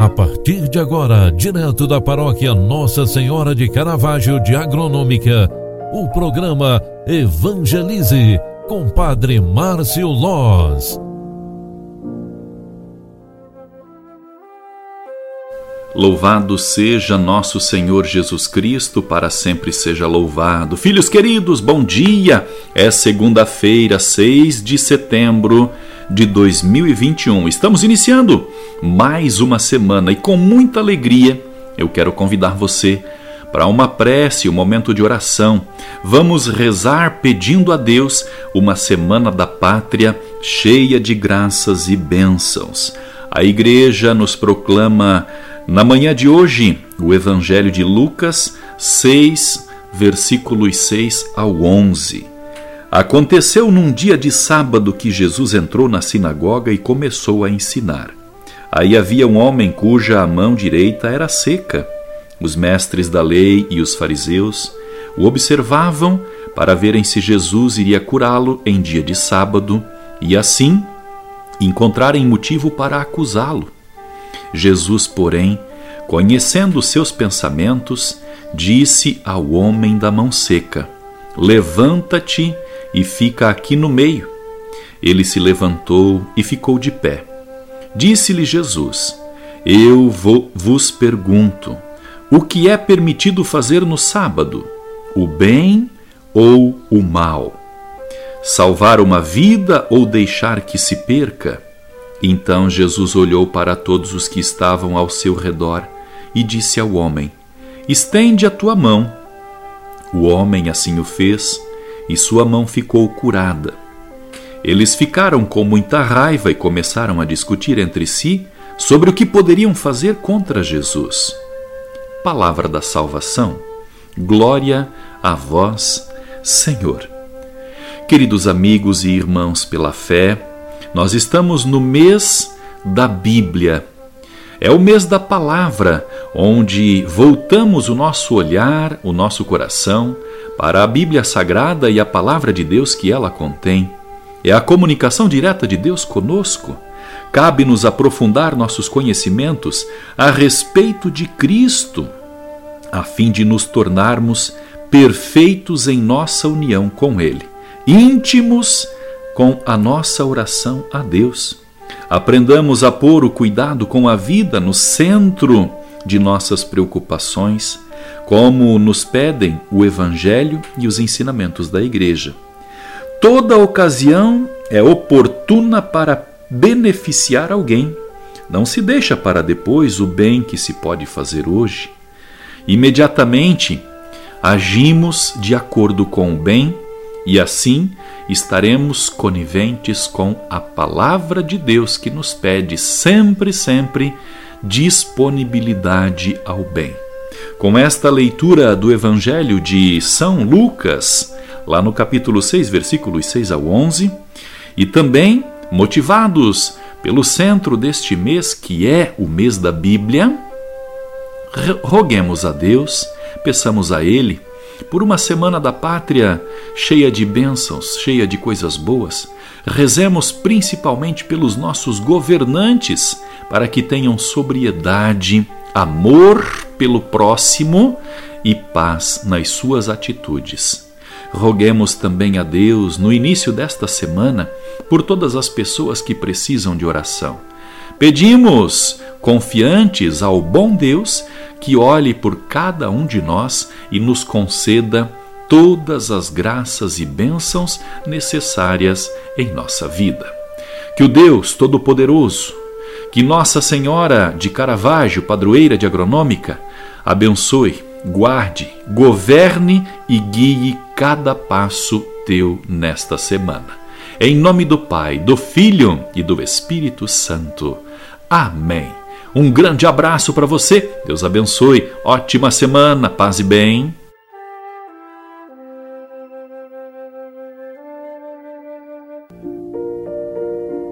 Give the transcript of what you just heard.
A partir de agora, direto da paróquia Nossa Senhora de Caravaggio de Agronômica, o programa Evangelize com Padre Márcio Loz. Louvado seja nosso Senhor Jesus Cristo, para sempre seja louvado. Filhos queridos, bom dia! É segunda-feira, 6 de setembro de 2021. Estamos iniciando mais uma semana e com muita alegria eu quero convidar você para uma prece, um momento de oração. Vamos rezar pedindo a Deus uma semana da pátria cheia de graças e bênçãos. A igreja nos proclama na manhã de hoje o Evangelho de Lucas 6, versículos 6 ao 11. Aconteceu num dia de sábado que Jesus entrou na sinagoga e começou a ensinar. Aí havia um homem cuja mão direita era seca. Os mestres da lei e os fariseus o observavam para verem se Jesus iria curá-lo em dia de sábado e assim encontrarem motivo para acusá-lo. Jesus, porém, conhecendo seus pensamentos, disse ao homem da mão seca: Levanta-te e fica aqui no meio. Ele se levantou e ficou de pé. Disse-lhe Jesus: Eu vos pergunto: o que é permitido fazer no sábado? O bem ou o mal? Salvar uma vida ou deixar que se perca? Então Jesus olhou para todos os que estavam ao seu redor e disse ao homem: Estende a tua mão. O homem assim o fez e sua mão ficou curada. Eles ficaram com muita raiva e começaram a discutir entre si sobre o que poderiam fazer contra Jesus. Palavra da salvação. Glória a vós, Senhor. Queridos amigos e irmãos pela fé, nós estamos no mês da Bíblia. É o mês da palavra, onde voltamos o nosso olhar, o nosso coração para a Bíblia Sagrada e a palavra de Deus que ela contém. É a comunicação direta de Deus conosco. Cabe-nos aprofundar nossos conhecimentos a respeito de Cristo, a fim de nos tornarmos perfeitos em nossa união com Ele, íntimos com a nossa oração a Deus. Aprendamos a pôr o cuidado com a vida no centro de nossas preocupações, como nos pedem o Evangelho e os ensinamentos da Igreja. Toda ocasião é oportuna para beneficiar alguém. Não se deixa para depois o bem que se pode fazer hoje. Imediatamente agimos de acordo com o bem e assim estaremos coniventes com a palavra de Deus que nos pede sempre, sempre disponibilidade ao bem. Com esta leitura do Evangelho de São Lucas, lá no capítulo 6, versículos 6 ao 11, e também motivados pelo centro deste mês, que é o mês da Bíblia, roguemos a Deus, peçamos a Ele por uma semana da pátria cheia de bênçãos, cheia de coisas boas. Rezemos principalmente pelos nossos governantes, para que tenham sobriedade, amor pelo próximo e paz nas suas atitudes. Roguemos também a Deus, no início desta semana, por todas as pessoas que precisam de oração. Pedimos, confiantes ao bom Deus, que olhe por cada um de nós e nos conceda todas as graças e bênçãos necessárias em nossa vida. Que o Deus Todo-Poderoso, que Nossa Senhora de Caravaggio, padroeira de agronômica, abençoe, guarde, governe e guie cada passo teu nesta semana. Em nome do Pai, do Filho e do Espírito Santo. Amém. Um grande abraço para você. Deus abençoe. Ótima semana. Paz e bem.